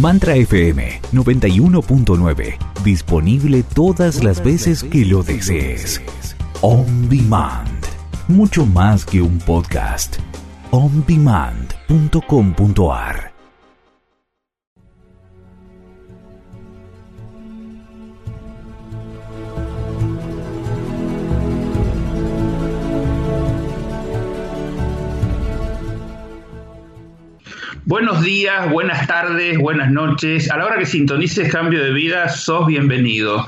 Mantra FM 91.9. Disponible todas las veces que lo desees. On Demand. Mucho más que un podcast. ondemand.com.ar Buenos días, buenas tardes, buenas noches. A la hora que sintonices Cambio de Vida, sos bienvenido.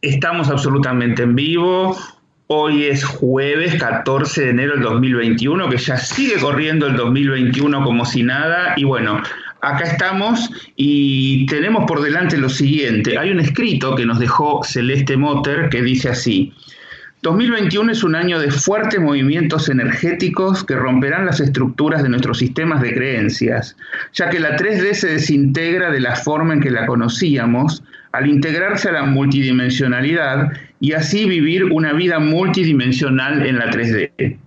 Estamos absolutamente en vivo. Hoy es jueves 14 de enero del 2021, que ya sigue corriendo el 2021 como si nada. Y bueno, acá estamos y tenemos por delante lo siguiente. Hay un escrito que nos dejó Celeste Motter que dice así. 2021 es un año de fuertes movimientos energéticos que romperán las estructuras de nuestros sistemas de creencias, ya que la 3D se desintegra de la forma en que la conocíamos al integrarse a la multidimensionalidad y así vivir una vida multidimensional en la 3D.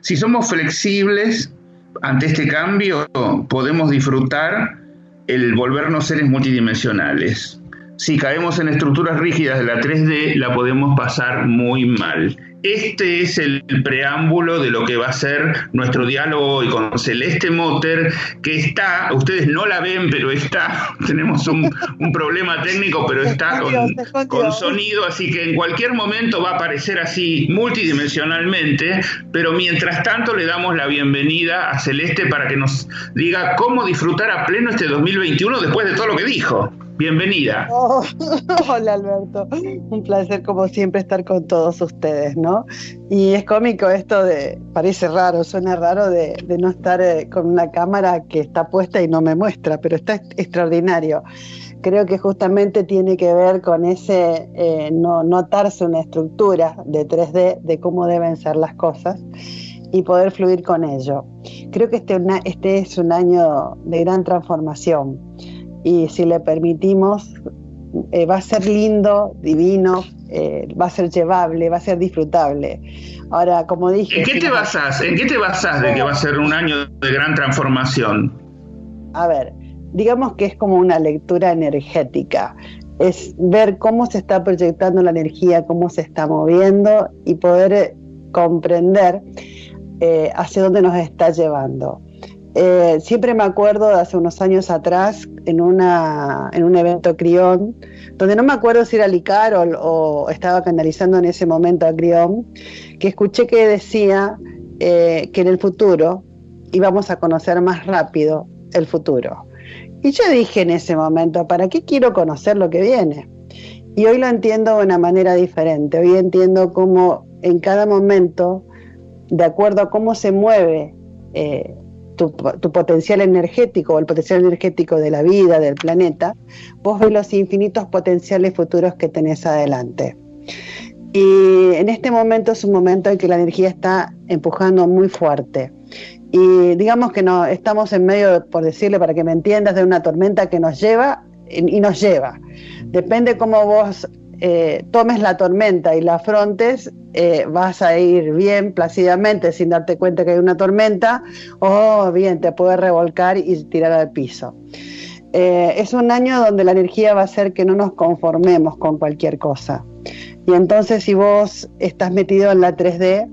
Si somos flexibles ante este cambio, podemos disfrutar el volvernos seres multidimensionales si caemos en estructuras rígidas de la 3D, la podemos pasar muy mal. Este es el preámbulo de lo que va a ser nuestro diálogo hoy con Celeste Motter, que está, ustedes no la ven, pero está, tenemos un, problema técnico, pero está con, con, sonido, así que en cualquier momento va a aparecer así multidimensionalmente, pero mientras tanto le damos la bienvenida a Celeste para que nos diga cómo disfrutar a pleno este 2021 después de todo lo que dijo. Bienvenida. Oh, hola Alberto, un placer como siempre estar con todos ustedes, ¿no? Y es cómico esto de, parece raro, suena raro de, no estar eh, con una cámara que está puesta y no me muestra, pero está extraordinario. Creo que justamente tiene que ver con ese eh, no notarse una estructura de 3D de cómo deben ser las cosas y poder fluir con ello. Creo que este, este es un año de gran transformación y si le permitimos, eh, va a ser lindo, divino, eh, va a ser llevable, va a ser disfrutable. Ahora, como dije... ¿En qué te basas? ¿En qué te basas de que va a ser un año de gran transformación? A ver, digamos que es como una lectura energética. Es ver cómo se está proyectando la energía, cómo se está moviendo y poder comprender eh, hacia dónde nos está llevando. Eh, siempre me acuerdo de hace unos años atrás en, una, en un evento Crión, donde no me acuerdo si era Licar o, estaba canalizando en ese momento a Crión, que escuché que decía eh, que en el futuro íbamos a conocer más rápido el futuro. Y yo dije en ese momento, ¿para qué quiero conocer lo que viene? Y hoy lo entiendo de una manera diferente. Hoy entiendo cómo en cada momento, de acuerdo a cómo se mueve eh, tu, potencial energético o el potencial energético de la vida, del planeta, vos ves los infinitos potenciales futuros que tenés adelante. Y en este momento es un momento en que la energía está empujando muy fuerte. Y digamos que no, estamos en medio, por decirle para que me entiendas, de una tormenta que nos lleva y nos lleva. Depende cómo vos eh, tomes la tormenta y la afrontes, eh, vas a ir bien plácidamente sin darte cuenta que hay una tormenta, o bien te puede revolcar y tirar al piso. Eh, es un año donde la energía va a hacer que no nos conformemos con cualquier cosa. Y entonces si vos estás metido en la 3D,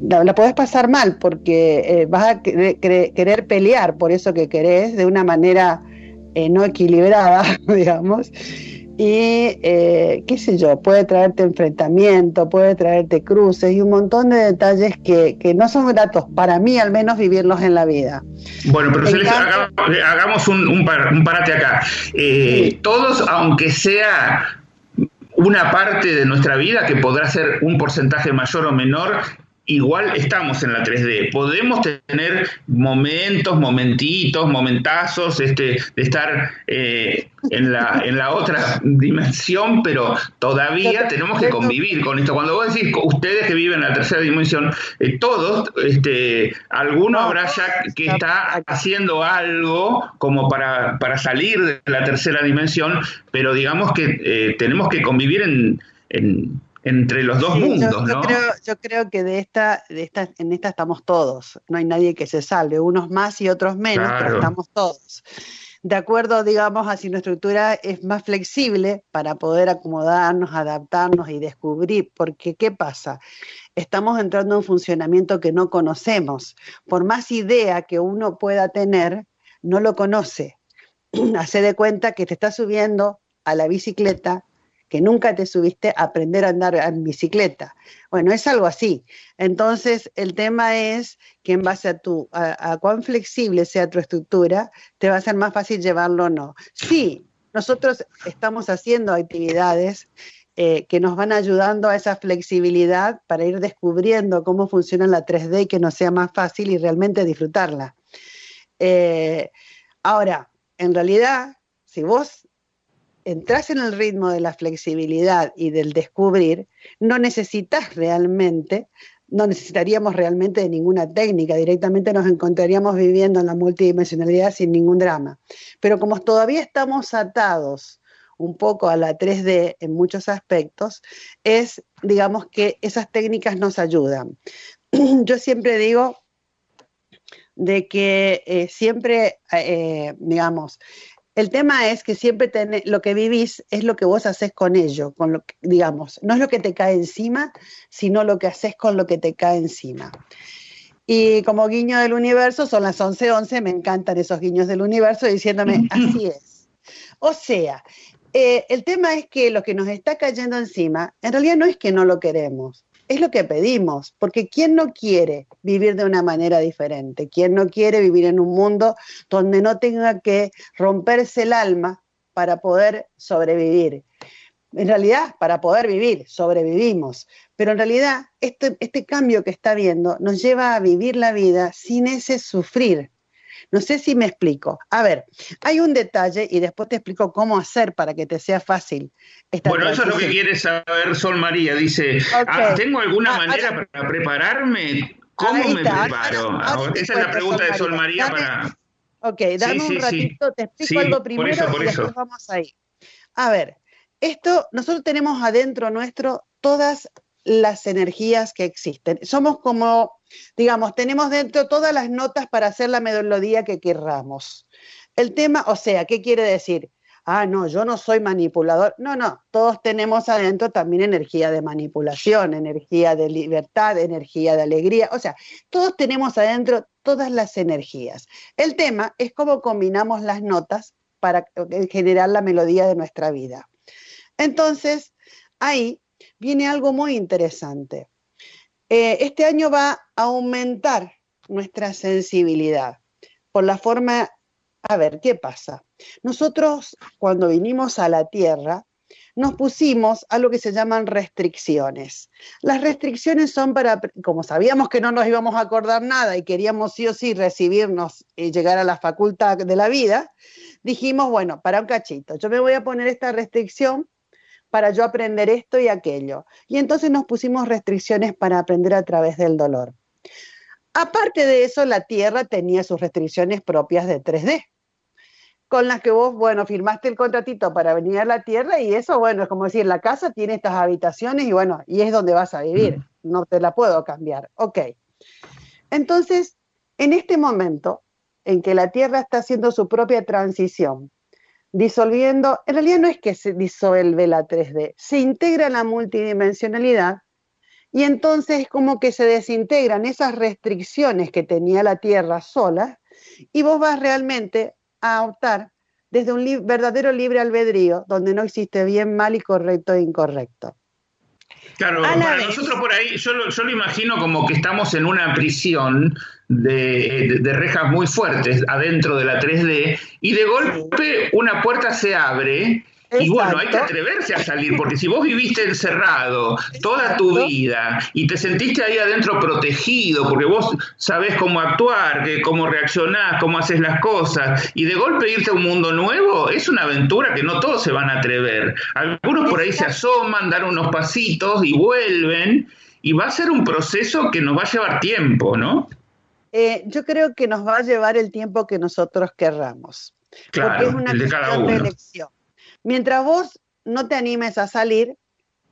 la, la, podés pasar mal porque vas a querer pelear por eso que querés de una manera no equilibrada, digamos, y eh, qué sé yo, puede traerte enfrentamiento, puede traerte cruces y un montón de detalles que, no son gratos, para mí al menos vivirlos en la vida. Bueno, pero hagamos, un, parate acá. Eh, todos, aunque sea una parte de nuestra vida que podrá ser un porcentaje mayor o menor, igual estamos en la 3D. Podemos tener momentos, momentitos, momentazos este, de estar eh, en, la, en la otra dimensión, pero todavía tenemos que convivir con esto. Cuando vos decís, ustedes que viven en la tercera dimensión, eh, todos, este, alguno habrá ya que está haciendo algo como para, para salir de la tercera dimensión, pero digamos que eh, tenemos que convivir en entre los dos mundos, yo, ¿no? Creo, yo creo que de esta, de esta, en esta estamos todos. No hay nadie que se salve, unos más y otros menos, pero estamos todos. De acuerdo, digamos, a si nuestra estructura es más flexible para poder acomodarnos, adaptarnos y descubrir. Porque, ¿qué pasa? Estamos entrando en un funcionamiento que no conocemos. Por más idea que uno pueda tener, no lo conoce. Hace de cuenta que te está subiendo a la bicicleta que nunca te subiste a aprender a andar en bicicleta. Bueno, es algo así. Entonces, el tema es que en base a, tu, a, cuán flexible sea tu estructura, te va a ser más fácil llevarlo o no. Sí, nosotros estamos haciendo actividades eh, que nos van ayudando a esa flexibilidad para ir descubriendo cómo funciona la 3D y que nos sea más fácil y realmente disfrutarla. Eh, ahora, en realidad, si vos entras en el ritmo de la flexibilidad y del descubrir, no necesitas realmente, no necesitaríamos realmente de ninguna técnica, directamente nos encontraríamos viviendo en la multidimensionalidad sin ningún drama. Pero como todavía estamos atados un poco a la 3D en muchos aspectos, es, digamos, que esas técnicas nos ayudan. Yo siempre digo de que eh, siempre, eh, digamos, el tema es que siempre lo que vivís es lo que vos haces con ello, con lo que, digamos, no es lo que te cae encima, sino lo que haces con lo que te cae encima. Y como guiño del universo, son las 11:11, 11, me encantan esos guiños del universo diciéndome, así es. O sea, eh, el tema es que lo que nos está cayendo encima, en realidad no es que no lo queremos, es lo que pedimos, porque ¿quién no quiere vivir de una manera diferente? ¿Quién no quiere vivir en un mundo donde no tenga que romperse el alma para poder sobrevivir? En realidad, para poder vivir, sobrevivimos, pero en realidad este, este cambio que está viendo nos lleva a vivir la vida sin ese sufrir, no sé si me explico. A ver, hay un detalle y después te explico cómo hacer para que te sea fácil. bueno, eso es lo que quiere saber Sol María. Dice, ah, ¿tengo alguna ah, manera para prepararme? ¿Cómo me preparo? Esa es la pregunta de Sol María para... Ok, dame un ratito, te explico algo primero y después vamos ahí. A ver, esto, nosotros tenemos adentro nuestro todas las energías que existen. Somos como digamos, tenemos dentro todas las notas para hacer la melodía que querramos. El tema, o sea, ¿qué quiere decir? Ah, no, yo no soy manipulador. No, no, todos tenemos adentro también energía de manipulación, energía de libertad, energía de alegría. O sea, todos tenemos adentro todas las energías. El tema es cómo combinamos las notas para generar la melodía de nuestra vida. Entonces, ahí viene algo muy interesante. Eh, este año va a aumentar nuestra sensibilidad por la forma, a ver, ¿qué pasa? Nosotros cuando vinimos a la Tierra, nos pusimos a lo que se llaman restricciones. Las restricciones son para, como sabíamos que no nos íbamos a acordar nada y queríamos sí o sí recibirnos y llegar a la facultad de la vida, dijimos, bueno, para un cachito, yo me voy a poner esta restricción para yo aprender esto y aquello. Y entonces nos pusimos restricciones para aprender a través del dolor. Aparte de eso, la Tierra tenía sus restricciones propias de 3D, con las que vos, bueno, firmaste el contratito para venir a la Tierra y eso, bueno, es como decir, la casa tiene estas habitaciones y bueno, y es donde vas a vivir, no te la puedo cambiar. Ok. Entonces, en este momento en que la Tierra está haciendo su propia transición disolviendo, en realidad no es que se disuelve la 3D, se integra la multidimensionalidad y entonces es como que se desintegran esas restricciones que tenía la Tierra sola y vos vas realmente a optar desde un verdadero libre albedrío donde no existe bien, mal y correcto e incorrecto. Claro, para nosotros por ahí, yo lo, imagino como que estamos en una prisión de, rejas muy fuertes adentro de la 3D y de golpe una puerta se abre y bueno, hay que atreverse a salir, porque si vos viviste encerrado toda tu vida y te sentiste ahí adentro protegido, porque vos sabés cómo actuar, cómo reaccionás, cómo haces las cosas, y de golpe irte a un mundo nuevo, es una aventura que no todos se van a atrever. Algunos por ahí se asoman, dan unos pasitos y vuelven, y va a ser un proceso que nos va a llevar tiempo, ¿no? Eh, yo creo que nos va a llevar el tiempo que nosotros querramos. Claro, porque es una el de cada uno. elección. Mientras vos no te animes a salir,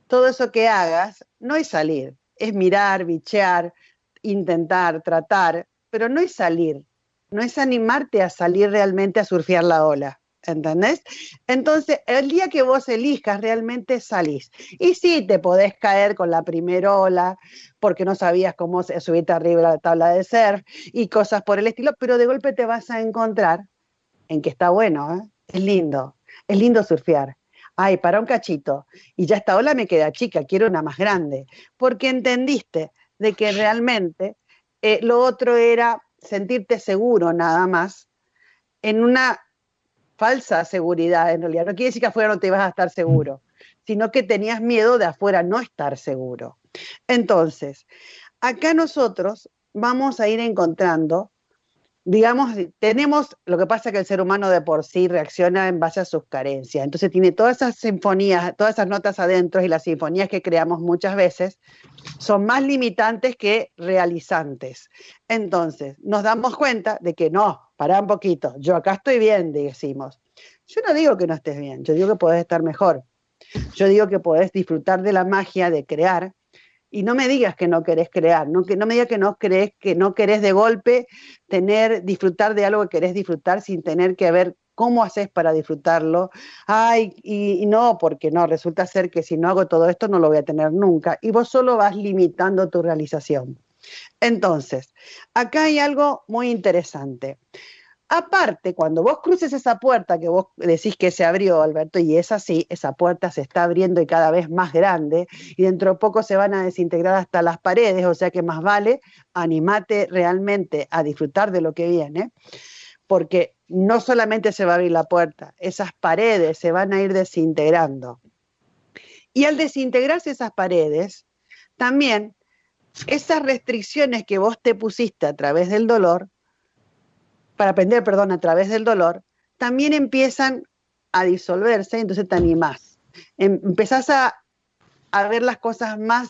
todo eso que hagas no es salir, es mirar, bichear, intentar, tratar, pero no es salir, no es animarte a salir realmente a surfear la ola. ¿Entendés? Entonces, el día que vos elijas, realmente salís. Y sí, te podés caer con la primera ola, porque no sabías cómo subirte arriba la tabla de surf y cosas por el estilo, pero de golpe te vas a encontrar en que está bueno, ¿eh? es lindo, es lindo surfear. Ay, para un cachito. Y ya esta ola me queda chica, quiero una más grande. Porque entendiste de que realmente eh, lo otro era sentirte seguro nada más en una falsa seguridad en realidad. No quiere decir que afuera no te ibas a estar seguro, sino que tenías miedo de afuera no estar seguro. Entonces, acá nosotros vamos a ir encontrando, digamos, tenemos, lo que pasa es que el ser humano de por sí reacciona en base a sus carencias, entonces tiene todas esas sinfonías, todas esas notas adentro y las sinfonías que creamos muchas veces son más limitantes que realizantes. Entonces, nos damos cuenta de que no, para un poquito, yo acá estoy bien, decimos. Yo no digo que no estés bien, yo digo que podés estar mejor. Yo digo que podés disfrutar de la magia de crear y no me digas que no querés crear, no, que no me digas que no crees, que no querés de golpe tener, disfrutar de algo que querés disfrutar sin tener que ver cómo haces para disfrutarlo. Ay, y, y, no, porque no, resulta ser que si no hago todo esto no lo voy a tener nunca. Y vos solo vas limitando tu realización. Entonces, acá hay algo muy interesante. Aparte, cuando vos cruces esa puerta que vos decís que se abrió, Alberto, y es así, esa puerta se está abriendo y cada vez más grande, y dentro de poco se van a desintegrar hasta las paredes, o sea que más vale animate realmente a disfrutar de lo que viene, porque no solamente se va a abrir la puerta, esas paredes se van a ir desintegrando. Y al desintegrarse esas paredes, también esas restricciones que vos te pusiste a través del dolor, para aprender, perdón, a través del dolor, también empiezan a disolverse, entonces te animás. Em, empezás a, ver las cosas más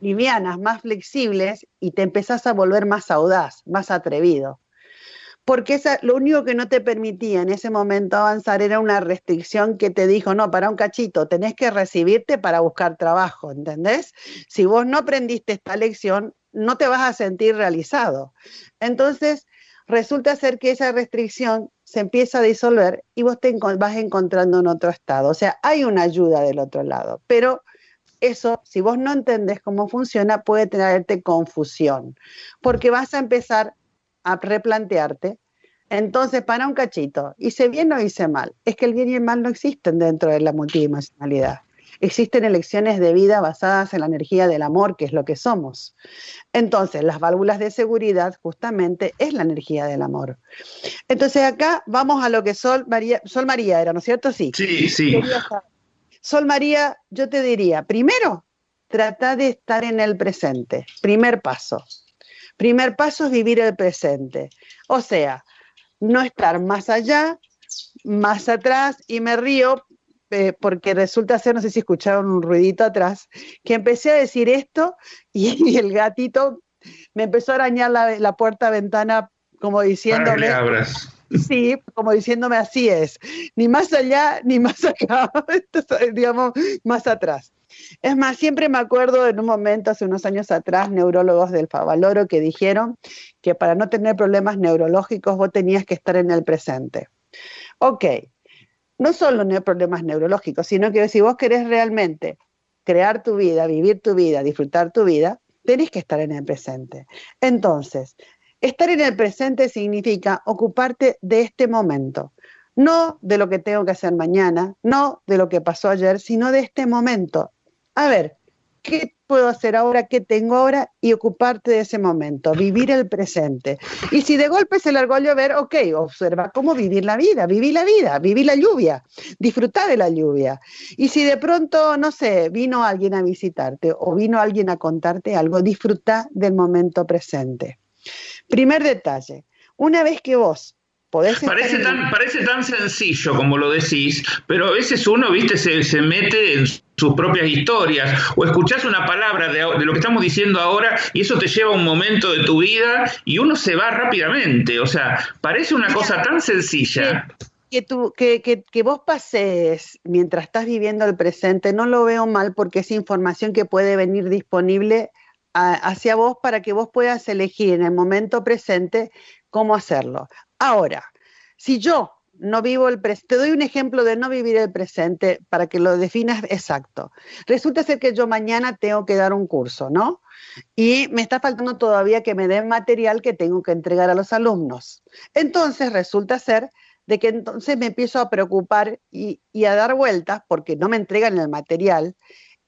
livianas, más flexibles y te empezás a volver más audaz, más atrevido porque esa, lo único que no te permitía en ese momento avanzar era una restricción que te dijo, no, para un cachito, tenés que recibirte para buscar trabajo, ¿entendés? Si vos no aprendiste esta lección, no te vas a sentir realizado. Entonces, resulta ser que esa restricción se empieza a disolver y vos te vas encontrando en otro estado. O sea, hay una ayuda del otro lado, pero eso, si vos no entendés cómo funciona, puede traerte confusión, porque vas a empezar a replantearte. Entonces, para un cachito, ¿hice bien o hice mal? Es que el bien y el mal no existen dentro de la multidimensionalidad. Existen elecciones de vida basadas en la energía del amor, que es lo que somos. Entonces, las válvulas de seguridad justamente es la energía del amor. Entonces, acá vamos a lo que Sol María, Sol María era, ¿no es cierto? Sí. Sí, sí. Sol María, yo te diría, primero, trata de estar en el presente. Primer paso. Primer paso es vivir el presente. O sea, no estar más allá, más atrás, y me río eh, porque resulta ser, no sé si escucharon un ruidito atrás, que empecé a decir esto y, el gatito me empezó a arañar la, la puerta ventana como diciéndome... Sí, como diciéndome así es, ni más allá ni más acá, digamos, más atrás. Es más, siempre me acuerdo en un momento, hace unos años atrás, neurólogos del Favaloro que dijeron que para no tener problemas neurológicos vos tenías que estar en el presente. Ok, no solo problemas neurológicos, sino que si vos querés realmente crear tu vida, vivir tu vida, disfrutar tu vida, tenés que estar en el presente. Entonces, estar en el presente significa ocuparte de este momento no de lo que tengo que hacer mañana, no de lo que pasó ayer, sino de este momento a ver, ¿qué puedo hacer ahora? ¿Qué tengo ahora? Y ocuparte de ese momento, vivir el presente. Y si de golpe se largó a llover, ok, observa cómo vivir la vida, vivir la vida, vivir la lluvia, disfrutar de la lluvia. Y si de pronto, no sé, vino alguien a visitarte o vino alguien a contarte algo, disfruta del momento presente. Primer detalle, una vez que vos Parece tan, parece tan sencillo como lo decís, pero a veces uno, viste, se, se mete en sus propias historias o escuchás una palabra de, de, lo que estamos diciendo ahora y eso te lleva a un momento de tu vida y uno se va rápidamente. O sea, parece una cosa tan sencilla. que, tú, que, que, vos pases mientras estás viviendo el presente, no lo veo mal porque es información que puede venir disponible hacia vos para que vos puedas elegir en el momento presente cómo hacerlo. Ahora, si yo no vivo el presente, te doy un ejemplo de no vivir el presente para que lo definas exacto. Resulta ser que yo mañana tengo que dar un curso, ¿no? Y me está faltando todavía que me den material que tengo que entregar a los alumnos. Entonces resulta ser de que entonces me empiezo a preocupar y, y a dar vueltas porque no me entregan el material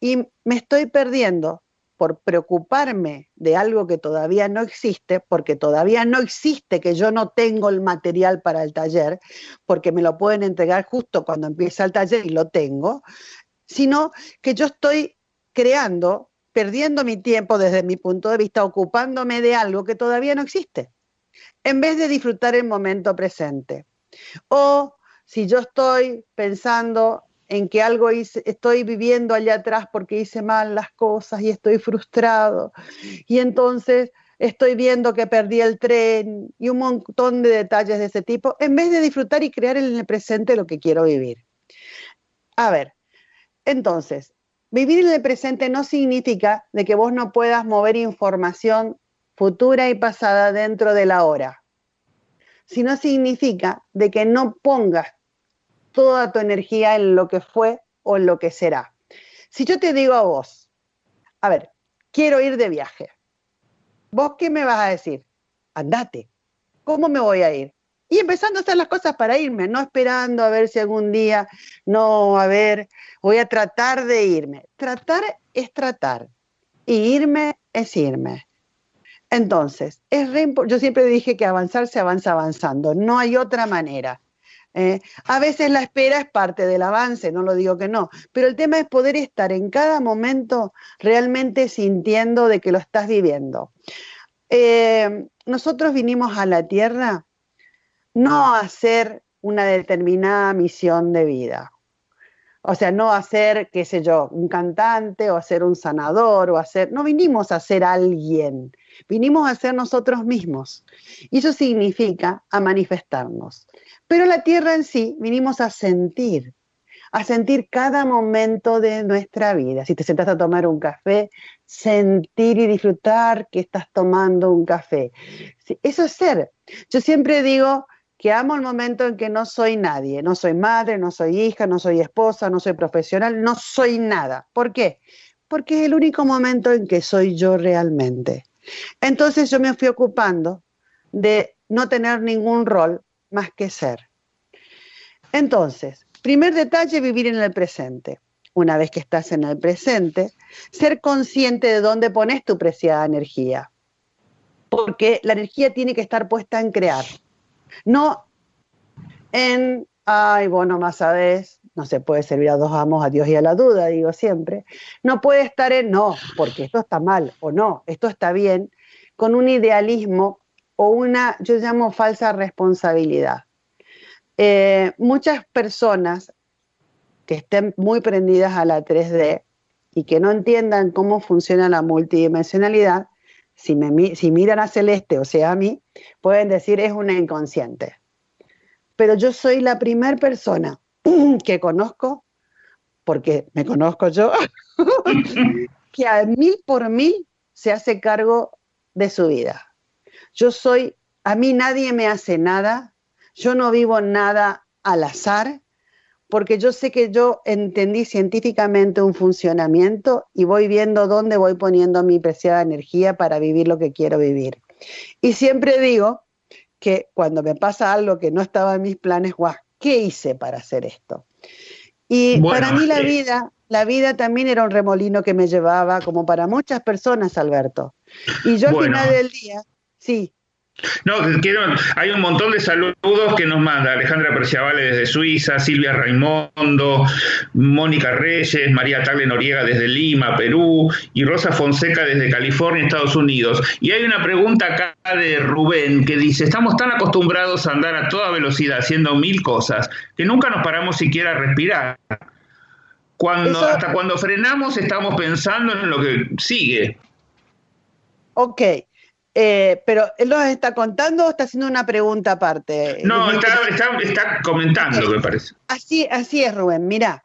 y me estoy perdiendo por preocuparme de algo que todavía no existe, porque todavía no existe que yo no tengo el material para el taller, porque me lo pueden entregar justo cuando empieza el taller y lo tengo, sino que yo estoy creando, perdiendo mi tiempo desde mi punto de vista, ocupándome de algo que todavía no existe, en vez de disfrutar el momento presente. O si yo estoy pensando en que algo estoy viviendo allá atrás porque hice mal las cosas y estoy frustrado. Y entonces estoy viendo que perdí el tren y un montón de detalles de ese tipo, en vez de disfrutar y crear en el presente lo que quiero vivir. A ver, entonces, vivir en el presente no significa de que vos no puedas mover información futura y pasada dentro de la hora, sino significa de que no pongas toda tu energía en lo que fue o en lo que será. Si yo te digo a vos, a ver, quiero ir de viaje, ¿vos qué me vas a decir? Andate. ¿Cómo me voy a ir? Y empezando a hacer las cosas para irme, no esperando a ver si algún día, no, a ver, voy a tratar de irme. Tratar es tratar y irme es irme. Entonces, es yo siempre dije que avanzar se avanza avanzando, no hay otra manera. ¿Eh? a veces la espera es parte del avance, no lo digo que no, pero el tema es poder estar en cada momento realmente sintiendo de que lo estás viviendo. Eh, nosotros vinimos a la Tierra no a hacer una determinada misión de vida. O sea, no a ser, qué sé yo, un cantante o a ser un sanador o a ser, no vinimos a ser alguien, vinimos a ser nosotros mismos. Y eso significa a manifestarnos. Pero la tierra en sí vinimos a sentir, a sentir cada momento de nuestra vida. Si te sentas a tomar un café, sentir y disfrutar que estás tomando un café. Eso es ser. Yo siempre digo que amo el momento en que no soy nadie, no soy madre, no soy hija, no soy esposa, no soy profesional, no soy nada. ¿Por qué? Porque es el único momento en que soy yo realmente. Entonces yo me fui ocupando de no tener ningún rol más que ser. Entonces, primer detalle, vivir en el presente. Una vez que estás en el presente, ser consciente de dónde pones tu preciada energía. Porque la energía tiene que estar puesta en crear, no en, ay, bueno, más sabes, no se puede servir a dos amos, a Dios y a la duda, digo siempre. No puede estar en, no, porque esto está mal, o no, esto está bien, con un idealismo o una, yo llamo falsa responsabilidad. Eh, muchas personas que estén muy prendidas a la 3D y que no entiendan cómo funciona la multidimensionalidad, si, me, miran a Celeste, o sea, a mí, pueden decir es una inconsciente. Pero yo soy la primera persona que conozco, porque me conozco yo, que a mil por mil se hace cargo de su vida. Yo soy, a mí nadie me hace nada, yo no vivo nada al azar, porque yo sé que yo entendí científicamente un funcionamiento y voy viendo dónde voy poniendo mi preciada energía para vivir lo que quiero vivir. Y siempre digo que cuando me pasa algo que no estaba en mis planes, guau, ¿qué hice para hacer esto? Y para mí la eh, vida, la vida también era un remolino que me llevaba, como para muchas personas, Alberto. Y yo al final del día Sí. No, quiero, hay un montón de saludos que nos manda Alejandra Perciavale desde Suiza, Silvia Raimondo, Mónica Reyes, María Tagle Noriega desde Lima, Perú, y Rosa Fonseca desde California, Estados Unidos. Y hay una pregunta acá de Rubén que dice, estamos tan acostumbrados a andar a toda velocidad haciendo mil cosas que nunca nos paramos siquiera a respirar. Cuando, hasta cuando frenamos estamos pensando en lo que sigue. Ok, Eh, pero él nos está contando o está haciendo una pregunta aparte. No, está, comentando, me parece. Así, así es, Rubén. Mira,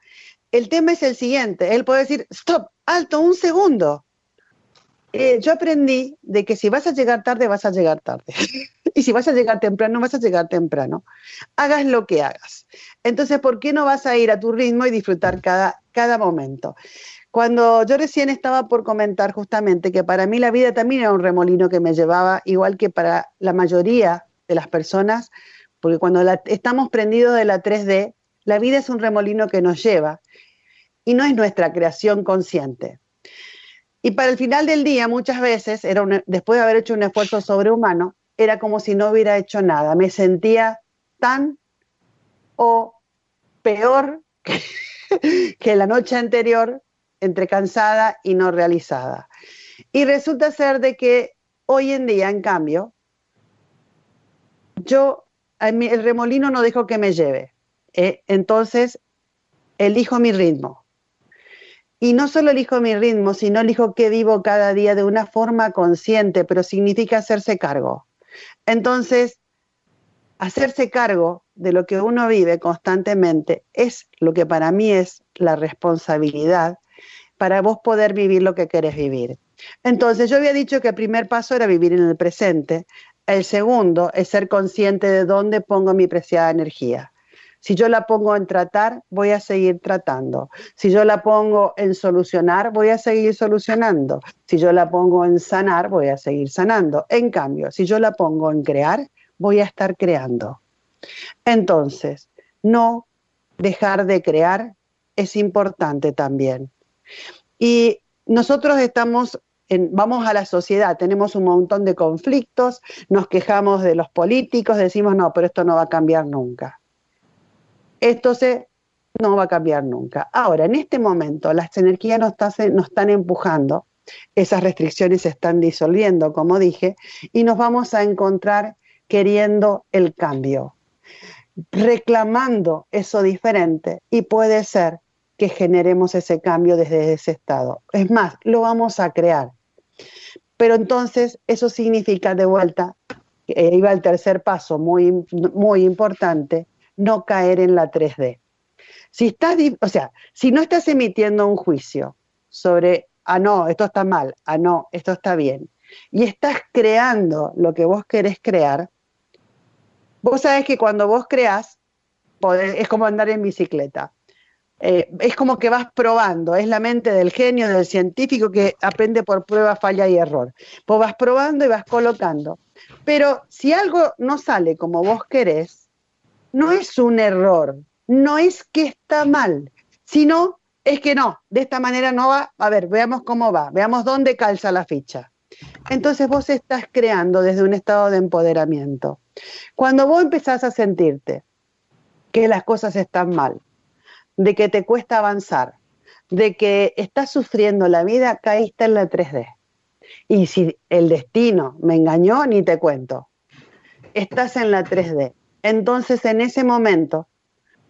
el tema es el siguiente. Él puede decir, stop, alto, un segundo. Eh, yo aprendí de que si vas a llegar tarde, vas a llegar tarde. y si vas a llegar temprano, vas a llegar temprano. Hagas lo que hagas. Entonces, ¿por qué no vas a ir a tu ritmo y disfrutar cada, cada momento? Cuando yo recién estaba por comentar justamente que para mí la vida también era un remolino que me llevaba, igual que para la mayoría de las personas, porque cuando estamos prendidos de la 3D, la vida es un remolino que nos lleva y no es nuestra creación consciente. Y para el final del día, muchas veces, era después de haber hecho un esfuerzo sobrehumano, era como si no hubiera hecho nada. Me sentía tan o peor que la noche anterior entre cansada y no realizada. Y resulta ser de que hoy en día, en cambio, yo, el remolino no dejo que me lleve. ¿eh? entonces, elijo mi ritmo. Y no solo elijo mi ritmo, sino elijo que vivo cada día de una forma consciente, pero significa hacerse cargo. Entonces, hacerse cargo de lo que uno vive constantemente es lo que para mí es la responsabilidad para vos poder vivir lo que querés vivir. Entonces, yo había dicho que el primer paso era vivir en el presente. El segundo es ser consciente de dónde pongo mi preciada energía. Si yo la pongo en tratar, voy a seguir tratando. Si yo la pongo en solucionar, voy a seguir solucionando. Si yo la pongo en sanar, voy a seguir sanando. En cambio, si yo la pongo en crear, voy a estar creando. Entonces, no dejar de crear es importante también. Y nosotros estamos, vamos a la sociedad, tenemos un montón de conflictos, nos quejamos de los políticos, decimos, no, pero esto no va a cambiar nunca. Esto se, no va a cambiar nunca. Ahora, en este momento, las energías nos, nos están empujando, esas restricciones se están disolviendo, como dije, y nos vamos a encontrar queriendo el cambio, reclamando eso diferente, y puede ser que generemos ese cambio desde ese estado. Es más, lo vamos a crear. Pero entonces eso significa de vuelta, iba el tercer paso muy, muy importante, no caer en la 3D. Si estás, o sea, si no estás emitiendo un juicio sobre, ah, no, esto está mal, ah, no, esto está bien, y estás creando lo que vos querés crear, vos sabés que cuando vos creás, es como andar en bicicleta. Eh, es como que vas probando, es la mente del genio, del científico que aprende por prueba, falla y error. Vos vas probando y vas colocando. Pero si algo no sale como vos querés, no es un error, no es que está mal, sino es que no, de esta manera no va. A ver, veamos cómo va, veamos dónde calza la ficha. Entonces vos estás creando desde un estado de empoderamiento. Cuando vos empezás a sentirte que las cosas están mal, de que te cuesta avanzar, de que estás sufriendo la vida, caíste en la 3D. Y si el destino me engañó, ni te cuento. Estás en la 3D. Entonces en ese momento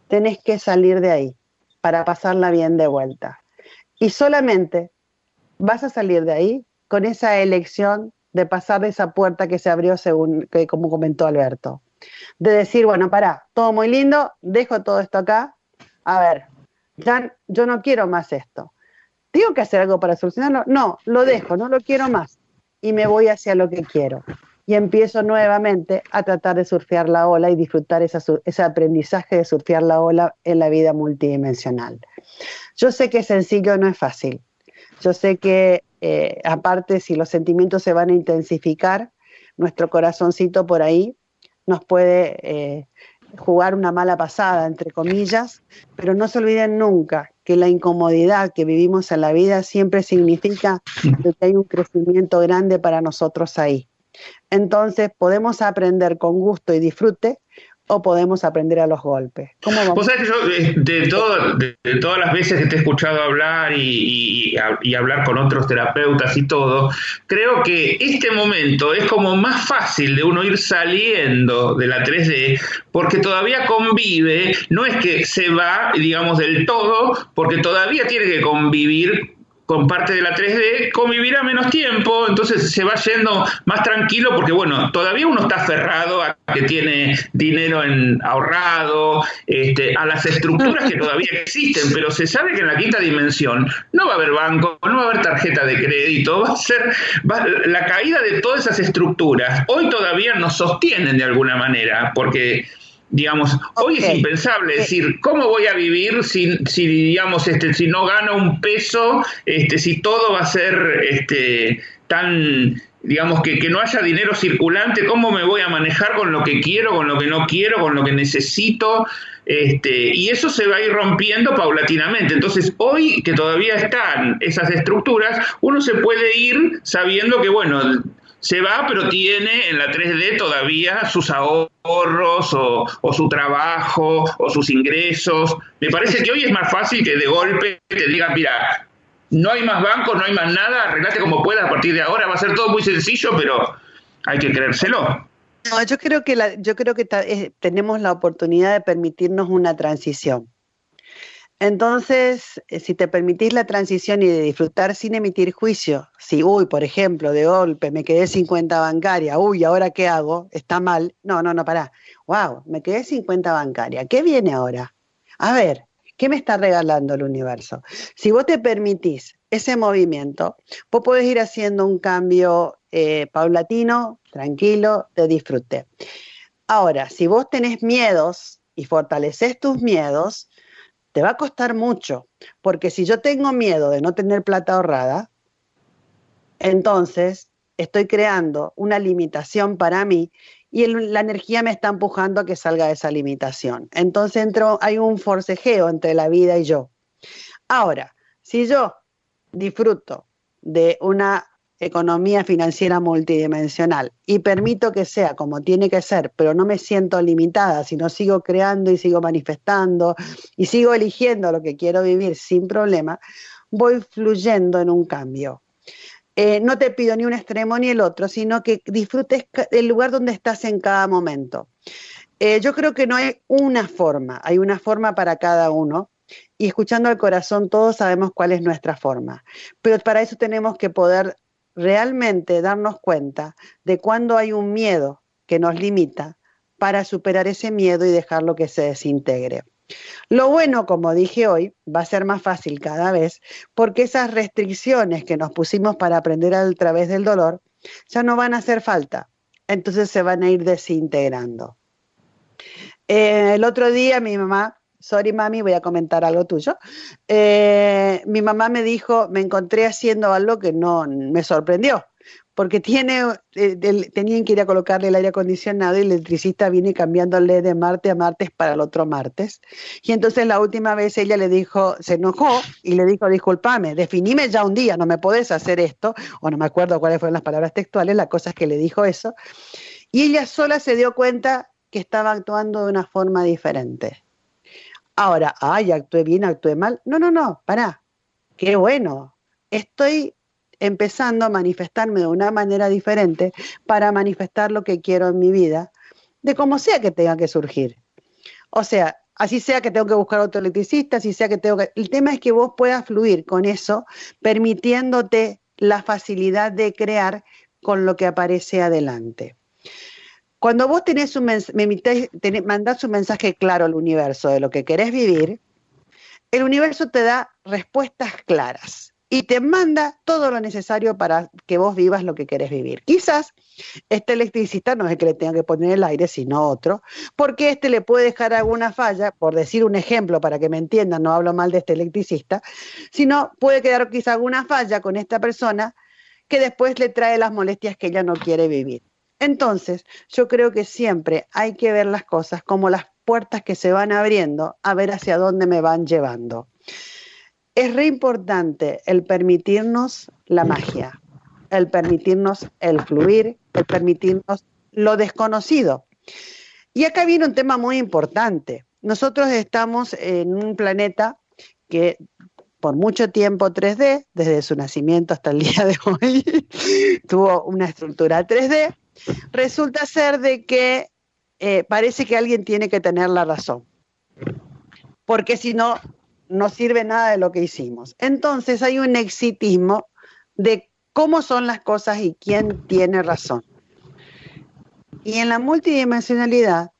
tenés que salir de ahí para pasarla bien de vuelta. Y solamente vas a salir de ahí con esa elección de pasar de esa puerta que se abrió según que, como comentó Alberto. De decir, bueno, para, todo muy lindo, dejo todo esto acá, a ver, ya yo no quiero más esto. ¿Tengo que hacer algo para solucionarlo? No, lo dejo, no lo quiero más. Y me voy hacia lo que quiero. Y empiezo nuevamente a tratar de surfear la ola y disfrutar ese aprendizaje de surfear la ola en la vida multidimensional. Yo sé que sencillo no es fácil. Yo sé que, eh, aparte, si los sentimientos se van a intensificar, nuestro corazoncito por ahí nos puede eh, jugar una mala pasada, entre comillas, pero no se olviden nunca que la incomodidad que vivimos en la vida siempre significa que hay un crecimiento grande para nosotros ahí. Entonces podemos aprender con gusto y disfrute o podemos aprender a los golpes. ¿Cómo Vos sabés que yo, eh, de, de, todas las veces que te he escuchado hablar y, y, hablar con otros terapeutas y todo, creo que este momento es como más fácil de uno ir saliendo de la 3D porque todavía convive, no es que se va, digamos, del todo, porque todavía tiene que convivir con parte de la 3D, convivirá menos tiempo, entonces se va yendo más tranquilo porque, bueno, todavía uno está aferrado a que tiene dinero en ahorrado, este, a las estructuras que todavía existen, pero se sabe que en la quinta dimensión no va a haber banco, no va a haber tarjeta de crédito, va a ser la caída de todas esas estructuras. Hoy todavía nos sostienen de alguna manera, porque Digamos, hoy es impensable decir, ¿cómo voy a vivir si, si, digamos, este, si no gano un peso, este, si todo va a ser este, tan, digamos, que, que no haya dinero circulante, ¿cómo me voy a manejar con lo que quiero, con lo que no quiero, con lo que necesito? Este, y eso se va a ir rompiendo paulatinamente. Entonces, hoy que todavía están esas estructuras, uno se puede ir sabiendo que, bueno, se va, pero tiene en la 3D todavía sus ahorros o, su trabajo o sus ingresos. Me parece que hoy es más fácil que de golpe te digan, mira, no hay más banco, no hay más nada, arreglate como puedas a partir de ahora, va a ser todo muy sencillo, pero hay que creérselo. No, yo creo que, la, yo creo que eh, tenemos la oportunidad de permitirnos una transición. Entonces, eh, si te permitís la transición y de disfrutar sin emitir juicio, si, uy, por ejemplo, de golpe me quedé 50 bancaria, uy, ¿ahora qué hago? Está mal. No, no, no, pará. Wow, me quedé 50 bancaria. ¿Qué viene ahora? A ver, ¿qué me está regalando el universo? Si vos te permitís ese movimiento, vos podés ir haciendo un cambio eh, paulatino, tranquilo, de disfrute. Ahora, si vos tenés miedos y fortaleces tus miedos, te va a costar mucho, porque si yo tengo miedo de no tener plata ahorrada, entonces estoy creando una limitación para mí y la energía me está empujando a que salga de esa limitación. Entonces entro, hay un forcejeo entre la vida y yo. Ahora, si yo disfruto de una economía financiera multidimensional y permito que sea como tiene que ser, pero no me siento limitada, sino sigo creando y sigo manifestando y sigo eligiendo lo que quiero vivir sin problema, voy fluyendo en un cambio. Eh, no te pido ni un extremo ni el otro, sino que disfrutes el lugar donde estás en cada momento. Eh, yo creo que no hay una forma, hay una forma para cada uno. Y escuchando al corazón, todos sabemos cuál es nuestra forma. Pero para eso tenemos que poder realmente darnos cuenta de cuando hay un miedo que nos limita para superar ese miedo y dejarlo que se desintegre. Lo bueno, como dije hoy, va a ser más fácil cada vez porque esas restricciones que nos pusimos para aprender a través del dolor ya no van a hacer falta. Entonces se van a ir desintegrando. Eh, el otro día mi mamá sorry mami, voy a comentar algo tuyo. Eh, mi mamá me dijo, me encontré haciendo algo que no me sorprendió, porque tiene, eh, tenían que ir a colocarle el aire acondicionado y el electricista viene cambiándole de martes a martes para el otro martes. Y entonces la última vez ella le dijo, se enojó y le dijo, discúlpame, definime ya un día, no me podés hacer esto, o no me acuerdo cuáles fueron las palabras textuales, la cosa es que le dijo eso. Y ella sola se dio cuenta que estaba actuando de una forma diferente. Ahora, ay, actué bien, actué mal. No, no, no, pará. Qué bueno. Estoy empezando a manifestarme de una manera diferente para manifestar lo que quiero en mi vida, de como sea que tenga que surgir. O sea, así sea que tengo que buscar otro electricista, así sea que tengo que... El tema es que vos puedas fluir con eso, permitiéndote la facilidad de crear con lo que aparece adelante. Cuando vos tenés un me mandás un mensaje claro al universo de lo que querés vivir, el universo te da respuestas claras y te manda todo lo necesario para que vos vivas lo que querés vivir. Quizás este electricista no es el que le tenga que poner el aire, sino otro, porque este le puede dejar alguna falla, por decir un ejemplo para que me entiendan, no hablo mal de este electricista, sino puede quedar quizá alguna falla con esta persona que después le trae las molestias que ella no quiere vivir. Entonces, yo creo que siempre hay que ver las cosas como las puertas que se van abriendo a ver hacia dónde me van llevando. Es re importante el permitirnos la magia, el permitirnos el fluir, el permitirnos lo desconocido. Y acá viene un tema muy importante. Nosotros estamos en un planeta que por mucho tiempo 3D, desde su nacimiento hasta el día de hoy, tuvo una estructura 3D resulta ser de que eh, parece que alguien tiene que tener la razón. Porque si no, no sirve nada de lo que hicimos. Entonces hay un exitismo de cómo son las cosas y quién tiene razón. Y en la multidimensionalidad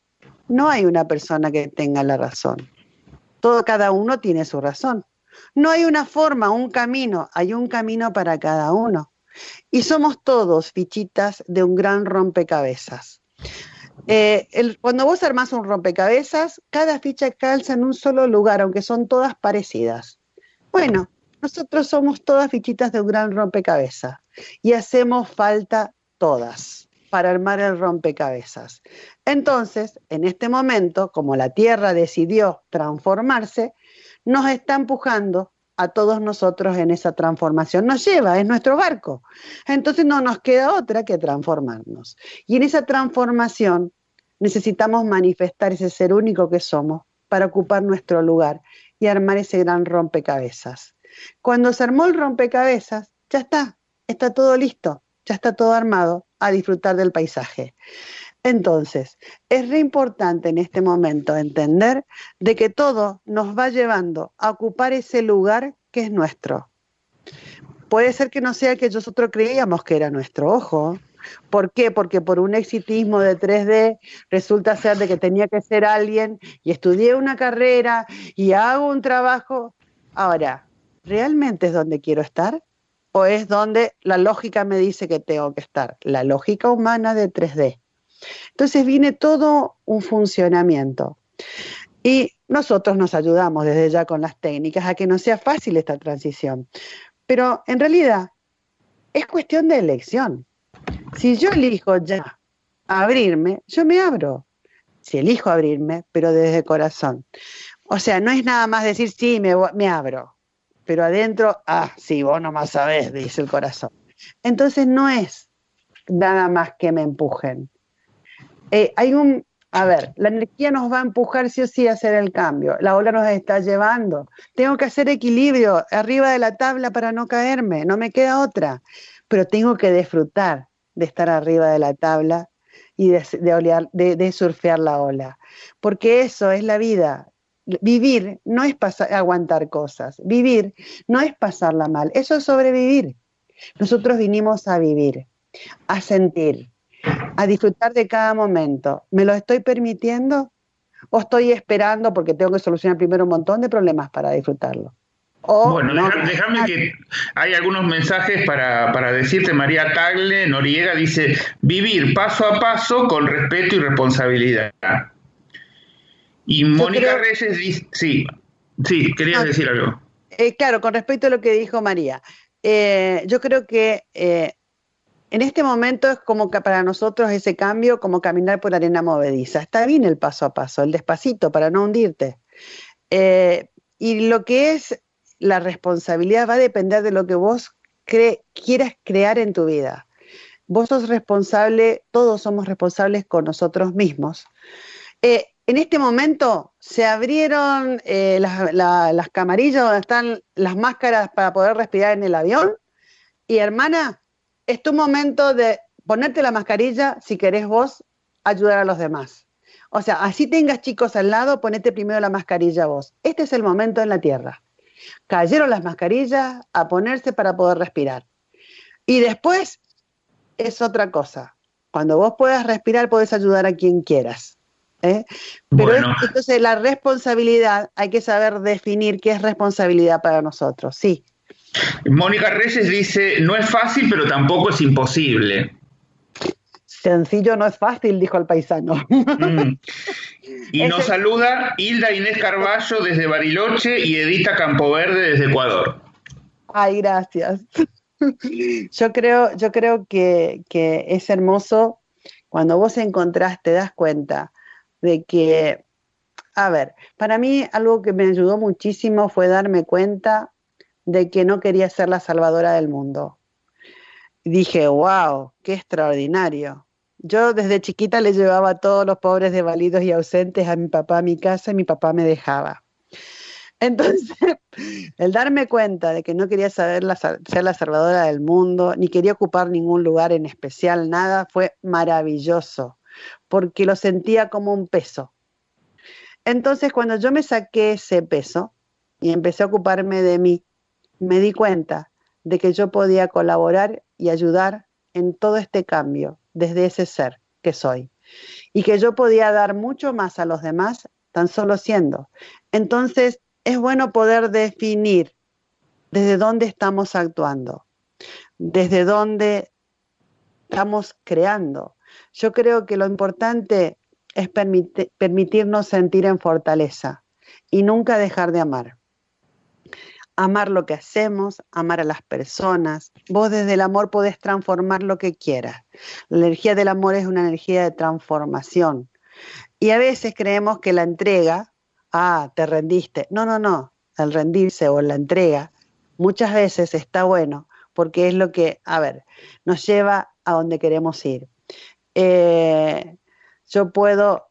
no hay una persona que tenga la razón. Todo, cada uno tiene su razón. No hay una forma, un camino, hay un camino para cada uno. Y somos todos fichitas de un gran rompecabezas. Eh, cuando vos armás un rompecabezas, cada ficha calza en un solo lugar, aunque son todas parecidas. Bueno, nosotros somos todas fichitas de un gran rompecabezas y hacemos falta todas para armar el rompecabezas. Entonces, en este momento, como la Tierra decidió transformarse, nos está empujando a todos nosotros en esa transformación. Nos lleva, es nuestro barco. Entonces no nos queda otra que transformarnos. Y en esa transformación necesitamos manifestar ese ser único que somos para ocupar nuestro lugar y armar ese gran rompecabezas. Cuando se armó el rompecabezas, ya está, está todo listo, ya está todo armado a disfrutar del paisaje. Entonces, es re importante en este momento entender de que todo nos va llevando a ocupar ese lugar que es nuestro. Puede ser que no sea que nosotros creíamos que era nuestro, ojo. ¿Por qué? Porque por un exitismo de 3D resulta ser de que tenía que ser alguien y estudié una carrera y hago un trabajo. Ahora, ¿realmente es donde quiero estar? ¿O es donde la lógica me dice que tengo que estar? La lógica humana de 3D. Entonces viene todo un funcionamiento. Y nosotros nos ayudamos desde ya con las técnicas a que no sea fácil esta transición. Pero en realidad es cuestión de elección. Si yo elijo ya abrirme, yo me abro. Si elijo abrirme, pero desde corazón. O sea, no es nada más decir, sí, me, me abro. Pero adentro, ah, sí, vos no más sabés, dice el corazón. Entonces no es nada más que me empujen. Eh, hay un, a ver, la energía nos va a empujar sí o sí a hacer el cambio. La ola nos está llevando. Tengo que hacer equilibrio arriba de la tabla para no caerme. No me queda otra. Pero tengo que disfrutar de estar arriba de la tabla y de, de, surfear la ola. Porque eso es la vida. Vivir no es pasar, aguantar cosas. Vivir no es pasarla mal. Eso es sobrevivir. Nosotros vinimos a vivir, a sentir, a disfrutar de cada momento. ¿Me lo estoy permitiendo o estoy esperando porque tengo que solucionar primero un montón de problemas para disfrutarlo? bueno, déjame que hay algunos mensajes para, para, decirte. María Tagle Noriega dice, vivir paso a paso con respeto y responsabilidad. Y Mónica Reyes dice, sí, sí, querías decir algo. Eh, claro, con respecto a lo que dijo María. Eh, yo creo que eh, en este momento es como que para nosotros ese cambio, como caminar por arena movediza. Está bien el paso a paso, el despacito para no hundirte. Eh, y lo que es la responsabilidad va a depender de lo que vos quieras crear en tu vida. Vos sos responsable, todos somos responsables con nosotros mismos. Eh, en este momento se abrieron eh, las, las camarillas donde están las máscaras para poder respirar en el avión. Y hermana, es tu momento de ponerte la mascarilla si querés vos ayudar a los demás. O sea, así tengas chicos al lado, ponete primero la mascarilla vos. Este es el momento en la Tierra. Cayeron las mascarillas a ponerse para poder respirar. Y después es otra cosa. Cuando vos puedas respirar, podés ayudar a quien quieras. ¿eh? Pero entonces la responsabilidad, hay que saber definir qué es responsabilidad para nosotros. Sí, Mónica Reyes dice, no es fácil, pero tampoco es imposible. Sencillo no es fácil, dijo el paisano. Mm. Y nos saluda Hilda Inés Carballo desde Bariloche y Edita Campoverde desde Ecuador. Ay, gracias. Yo creo, yo creo que, que es hermoso cuando vos encontrás, te das cuenta de que, a ver, para mí algo que me ayudó muchísimo fue darme cuenta de que no quería ser la salvadora del mundo. dije, wow, qué extraordinario. Yo desde chiquita le llevaba a todos los pobres desvalidos y ausentes a mi papá a mi casa y mi papá me dejaba. Entonces, el darme cuenta de que no quería saber ser la salvadora del mundo, ni quería ocupar ningún lugar en especial, nada, fue maravilloso, porque lo sentía como un peso. Entonces, cuando yo me saqué ese peso, y empecé a ocuparme de mí, me di cuenta de que yo podía colaborar y ayudar en todo este cambio desde ese ser que soy y que yo podía dar mucho más a los demás tan solo siendo. Entonces, es bueno poder definir desde dónde estamos actuando, desde dónde estamos creando. Yo creo que lo importante es permitirnos sentir en fortaleza y nunca dejar de amar. Amar lo que hacemos, amar a las personas. Vos desde el amor podés transformar lo que quieras. La energía del amor es una energía de transformación. Y a veces creemos que la entrega, ah, te rendiste. No, no, no. El rendirse o la entrega muchas veces está bueno porque es lo que, a ver, nos lleva a donde queremos ir. Eh, yo puedo,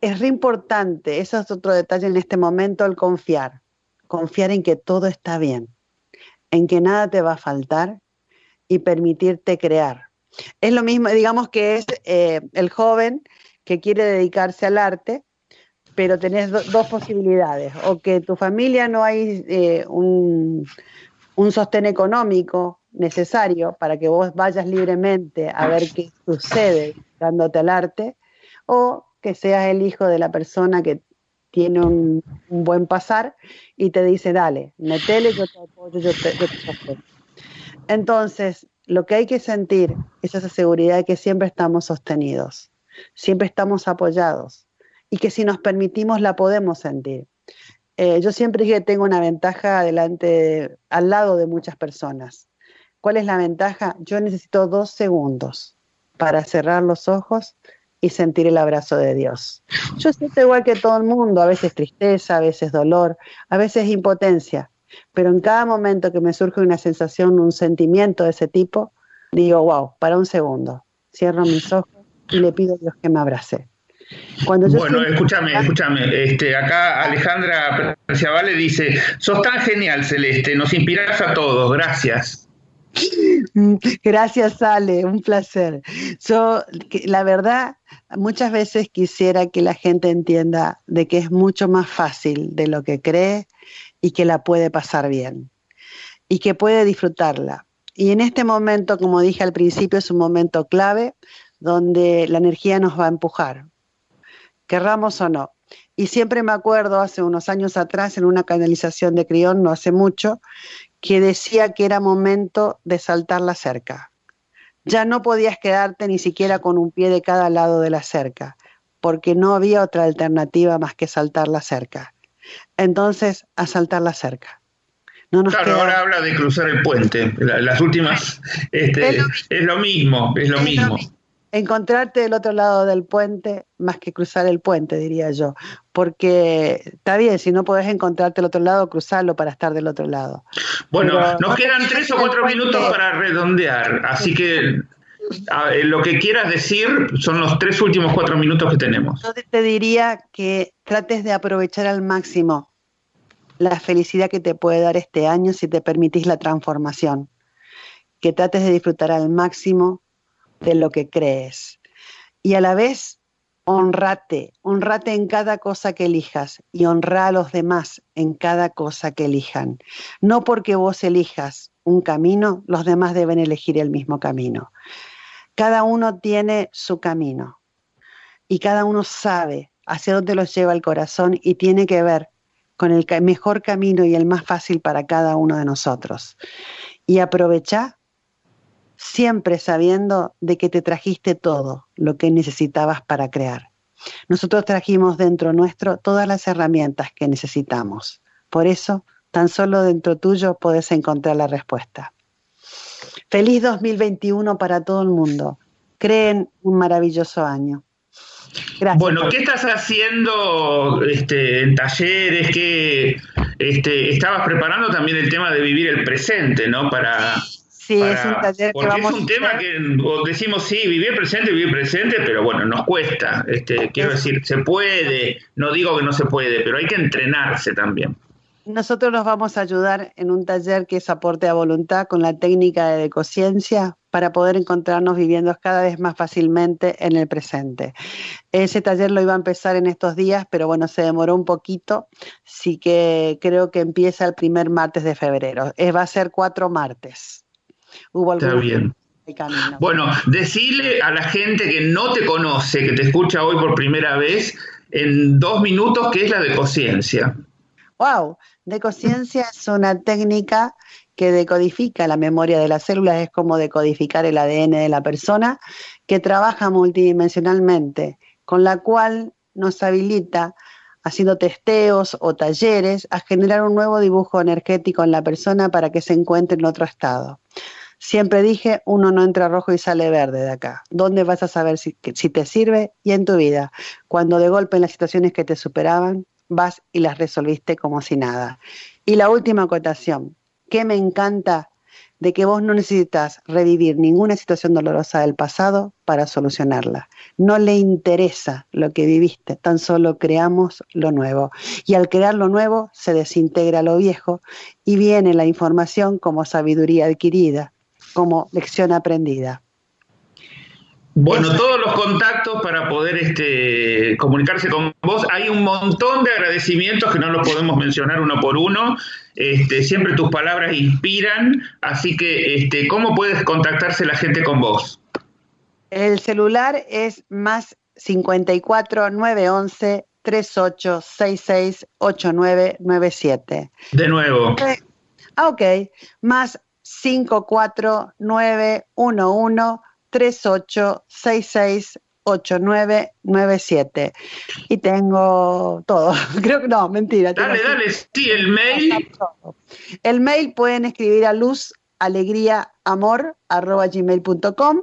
es re importante, eso es otro detalle en este momento, el confiar, confiar en que todo está bien, en que nada te va a faltar y permitirte crear. Es lo mismo, digamos que es eh, el joven que quiere dedicarse al arte, pero tenés dos posibilidades, o que tu familia no hay eh, un, un sostén económico necesario para que vos vayas libremente a ver qué sucede dándote al arte, o que seas el hijo de la persona que tiene un, buen pasar y te dice, dale, metele, yo te apoyo, Entonces, lo que hay que sentir es esa seguridad de que siempre estamos sostenidos, siempre estamos apoyados y que si nos permitimos la podemos sentir. Eh, yo siempre dije que tengo una ventaja adelante, al lado de muchas personas. ¿Cuál es la ventaja? Yo necesito dos segundos para cerrar los ojos y sentir el abrazo de Dios. Yo siento igual que todo el mundo, a veces tristeza, a veces dolor, a veces impotencia, pero en cada momento que me surge una sensación, un sentimiento de ese tipo, digo, wow, para un segundo, cierro mis ojos y le pido a Dios que me abrace. Cuando bueno, escúchame, escúchame. Este, acá Alejandra Preciavale dice, sos tan genial, Celeste, nos inspiras a todos, gracias. Gracias, Ale, un placer. Yo, la verdad, muchas veces quisiera que la gente entienda de que es mucho más fácil de lo que cree y que la puede pasar bien y que puede disfrutarla. Y en este momento, como dije al principio, es un momento clave donde la energía nos va a empujar, querramos o no. Y siempre me acuerdo hace unos años atrás en una canalización de Crión, no hace mucho, que decía que era momento de saltar la cerca. Ya no podías quedarte ni siquiera con un pie de cada lado de la cerca, porque no había otra alternativa más que saltar la cerca. Entonces, a saltar la cerca. No claro, ahora habla de cruzar el puente. Las últimas, este, es, lo, mismo, es lo mismo encontrarte del otro lado del puente más que cruzar el puente, diría yo. Porque está bien, si no podés encontrarte del otro lado, cruzarlo para estar del otro lado. Bueno, nos quedan tres o cuatro minutos para redondear, así que lo que quieras decir son los tres últimos cuatro minutos que tenemos. Yo te diría que trates de aprovechar al máximo la felicidad que te puede dar este año si te permitís la transformación. Que trates de disfrutar al máximo de lo que crees. Y a la vez, honrate, honrate en cada cosa que elijas y honra a los demás en cada cosa que elijan. No porque vos elijas un camino, los demás deben elegir el mismo camino. Cada uno tiene su camino y cada uno sabe hacia dónde los lleva el corazón y tiene que ver con el mejor camino y el más fácil para cada uno de nosotros. Y aprovecha siempre sabiendo de que te trajiste todo lo que necesitabas para crear. Nosotros trajimos dentro nuestro todas las herramientas que necesitamos. Por eso, tan solo dentro tuyo puedes encontrar la respuesta. Feliz 2021 para todo el mundo. Creen un maravilloso año. Gracias. Bueno, ¿qué estás haciendo este, en talleres? ¿Qué, este, estabas preparando también el tema de vivir el presente, ¿no? Para, Sí, es un taller que vamos es un tema que decimos, sí, vivir presente, vivir presente, pero bueno, nos cuesta. Este, quiero decir, se puede, no digo que no se puede, pero hay que entrenarse también. Nosotros nos vamos a ayudar en un taller que es aporte a voluntad con la técnica de ecociencia para poder encontrarnos viviendo cada vez más fácilmente en el presente. Ese taller lo iba a empezar en estos días, pero bueno, se demoró un poquito, así que creo que empieza el primer martes de febrero. va a ser cuatro martes. Hubo Está bien. Bueno, decirle a la gente que no te conoce, que te escucha hoy por primera vez, en dos minutos, qué es la decociencia. Wow, decociencia es una técnica que decodifica la memoria de las células, es como decodificar el ADN de la persona, que trabaja multidimensionalmente, con la cual nos habilita, haciendo testeos o talleres, a generar un nuevo dibujo energético en la persona para que se encuentre en otro estado. Siempre dije, uno no entra rojo y sale verde de acá. ¿Dónde vas a saber si, te sirve? Y en tu vida, cuando de golpe en las situaciones que te superaban, vas y las resolviste como si nada. Y la última acotación, que me encanta de que vos no necesitas revivir ninguna situación dolorosa del pasado para solucionarla. No le interesa lo que viviste, tan solo creamos lo nuevo. Y al crear lo nuevo se desintegra lo viejo y viene la información como sabiduría adquirida, como lección aprendida. Bueno, todos los contactos para poder este, comunicarse con vos. Hay un montón de agradecimientos que no los podemos mencionar uno por uno. Este, siempre tus palabras inspiran. Así que, este, ¿cómo puedes contactarse la gente con vos? El celular es más 54 911 3866 8997. De nuevo. Ah, ok. Más 54 911 38668997 y tengo todo. Creo que no, mentira. Dale, dale, sí, el mail. El mail pueden escribir a luz alegría amor arroba gmail.com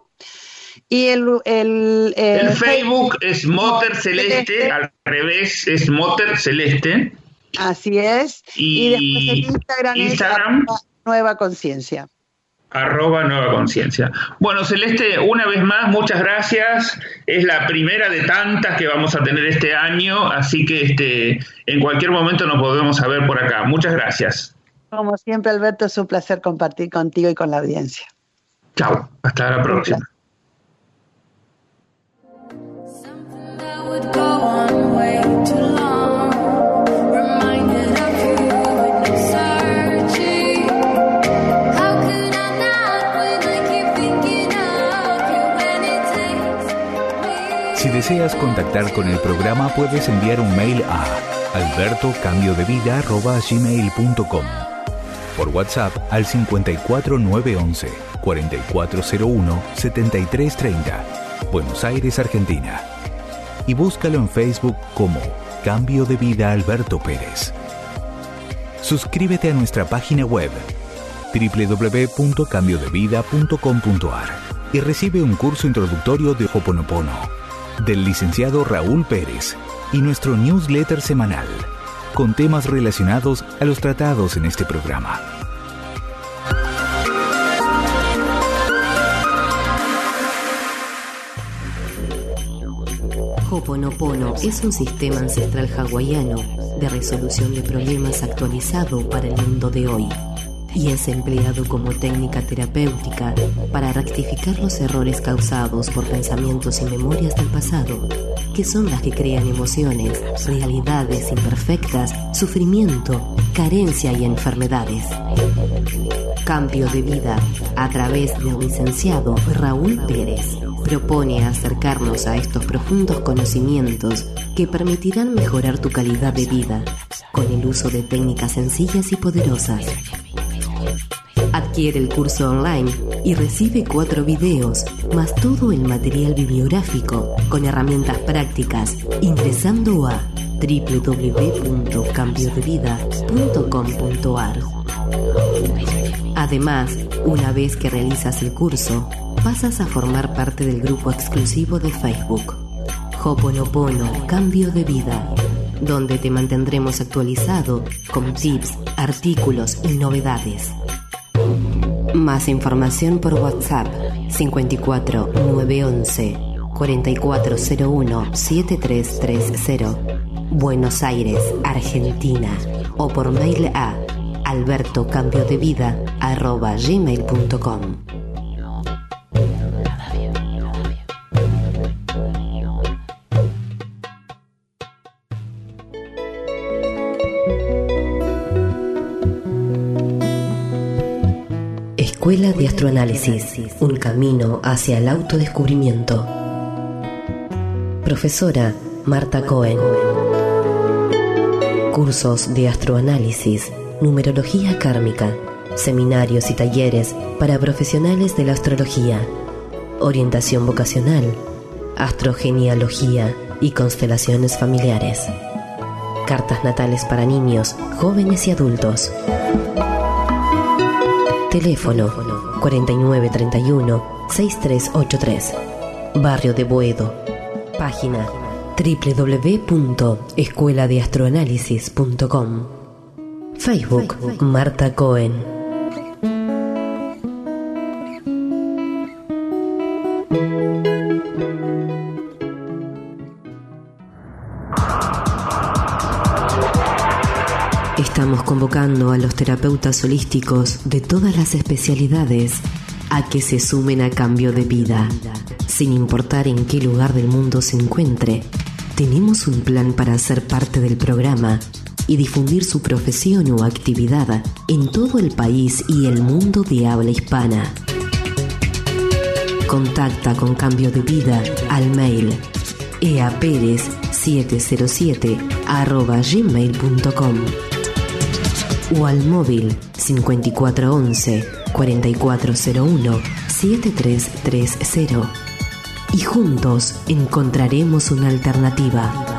y el, el, el, Facebook, es Motor Celeste, al revés es Motor Celeste. Así es. Y, después el Instagram, Instagram. es Nueva Conciencia arroba nueva conciencia. Bueno, Celeste, una vez más, muchas gracias. Es la primera de tantas que vamos a tener este año, así que este, en cualquier momento nos podemos ver por acá. Muchas gracias. Como siempre, Alberto, es un placer compartir contigo y con la audiencia. Chao, hasta la próxima. Deseas contactar con el programa puedes enviar un mail a albertocambiodevida.gmail.com Por WhatsApp al 54911 4401 7330 Buenos Aires, Argentina. Y búscalo en Facebook como Cambio de Vida Alberto Pérez. Suscríbete a nuestra página web www.cambiodevida.com.ar y recibe un curso introductorio de Hoponopono del licenciado Raúl Pérez y nuestro newsletter semanal con temas relacionados a los tratados en este programa. Hoponopono es un sistema ancestral hawaiano de resolución de problemas actualizado para el mundo de hoy y es empleado como técnica terapéutica para rectificar los errores causados por pensamientos y memorias del pasado, que son las que crean emociones, realidades imperfectas, sufrimiento, carencia y enfermedades. Cambio de vida a través del licenciado Raúl Pérez propone acercarnos a estos profundos conocimientos que permitirán mejorar tu calidad de vida con el uso de técnicas sencillas y poderosas Adquiere el curso online y recibe cuatro videos, más todo el material bibliográfico con herramientas prácticas ingresando a www.cambiodevida.com.ar. Además, una vez que realizas el curso, pasas a formar parte del grupo exclusivo de Facebook. Hoponopono Cambio de Vida, donde te mantendremos actualizado con tips, artículos y novedades. Más información por WhatsApp 54 911 4401 7330 Buenos Aires, Argentina. O por mail a albertocambiodevida Escuela de Astroanálisis, un camino hacia el autodescubrimiento. Profesora Marta Cohen. Cursos de astroanálisis, numerología kármica, seminarios y talleres para profesionales de la astrología, orientación vocacional, astrogenealogía y constelaciones familiares. Cartas natales para niños, jóvenes y adultos. Teléfono 4931-6383. Barrio de Boedo. Página www.escueladeastroanálisis.com. Facebook Marta Cohen. A los terapeutas holísticos de todas las especialidades a que se sumen a cambio de vida. Sin importar en qué lugar del mundo se encuentre, tenemos un plan para ser parte del programa y difundir su profesión o actividad en todo el país y el mundo de habla hispana. Contacta con Cambio de Vida al mail eaperez707 gmail.com o al móvil 5411 4401 7330 y juntos encontraremos una alternativa.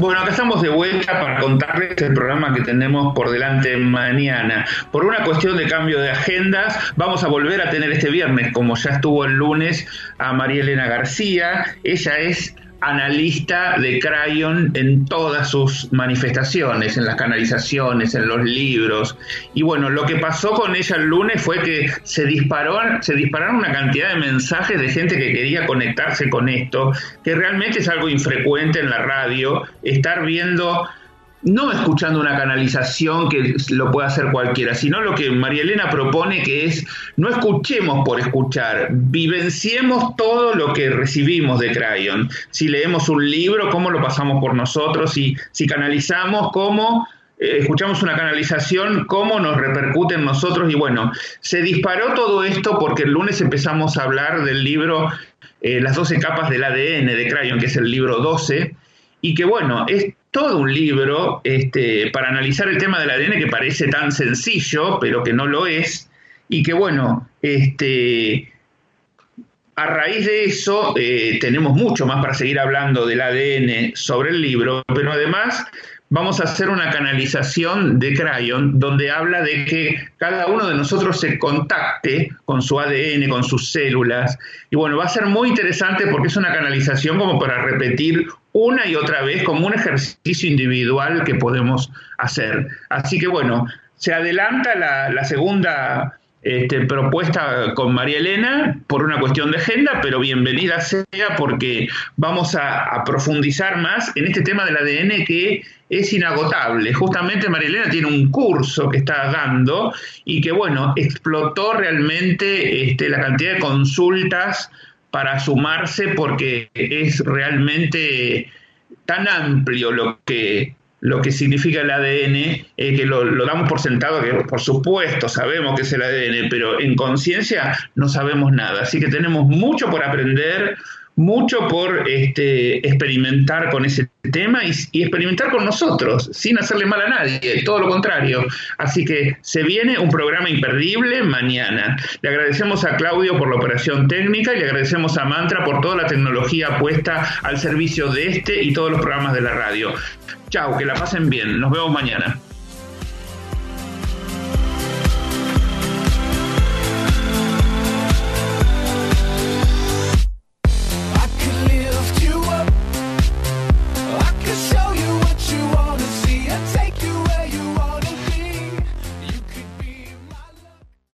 Bueno, acá estamos de vuelta para contarles el programa que tenemos por delante mañana. Por una cuestión de cambio de agendas, vamos a volver a tener este viernes, como ya estuvo el lunes, a María Elena García. Ella es analista de Crayon en todas sus manifestaciones, en las canalizaciones, en los libros. Y bueno, lo que pasó con ella el lunes fue que se disparó, se dispararon una cantidad de mensajes de gente que quería conectarse con esto, que realmente es algo infrecuente en la radio, estar viendo no escuchando una canalización que lo pueda hacer cualquiera, sino lo que María Elena propone que es no escuchemos por escuchar, vivenciemos todo lo que recibimos de Crayon. Si leemos un libro, cómo lo pasamos por nosotros, si, si canalizamos, cómo eh, escuchamos una canalización, cómo nos repercute en nosotros. Y bueno, se disparó todo esto porque el lunes empezamos a hablar del libro eh, Las 12 capas del ADN de Crayon, que es el libro 12 y que bueno, es todo un libro este, para analizar el tema del ADN que parece tan sencillo, pero que no lo es, y que bueno, este, a raíz de eso eh, tenemos mucho más para seguir hablando del ADN sobre el libro, pero además vamos a hacer una canalización de Crayon donde habla de que cada uno de nosotros se contacte con su ADN, con sus células. Y bueno, va a ser muy interesante porque es una canalización como para repetir una y otra vez como un ejercicio individual que podemos hacer. Así que bueno, se adelanta la, segunda este, propuesta con María Elena por una cuestión de agenda, pero bienvenida sea porque vamos a, profundizar más en este tema del ADN que es inagotable. Justamente María Elena tiene un curso que está dando y que, bueno, explotó realmente este, la cantidad de consultas para sumarse porque es realmente tan amplio lo que lo que significa el ADN, eh, que lo, lo, damos por sentado, que por supuesto sabemos que es el ADN, pero en conciencia no sabemos nada. Así que tenemos mucho por aprender, mucho por este, experimentar con ese tema y, experimentar con nosotros, sin hacerle mal a nadie, todo lo contrario. Así que se viene un programa imperdible mañana. Le agradecemos a Claudio por la operación técnica y le agradecemos a Mantra por toda la tecnología puesta al servicio de este y todos los programas de la radio. Chao, que la pasen bien. Nos vemos mañana.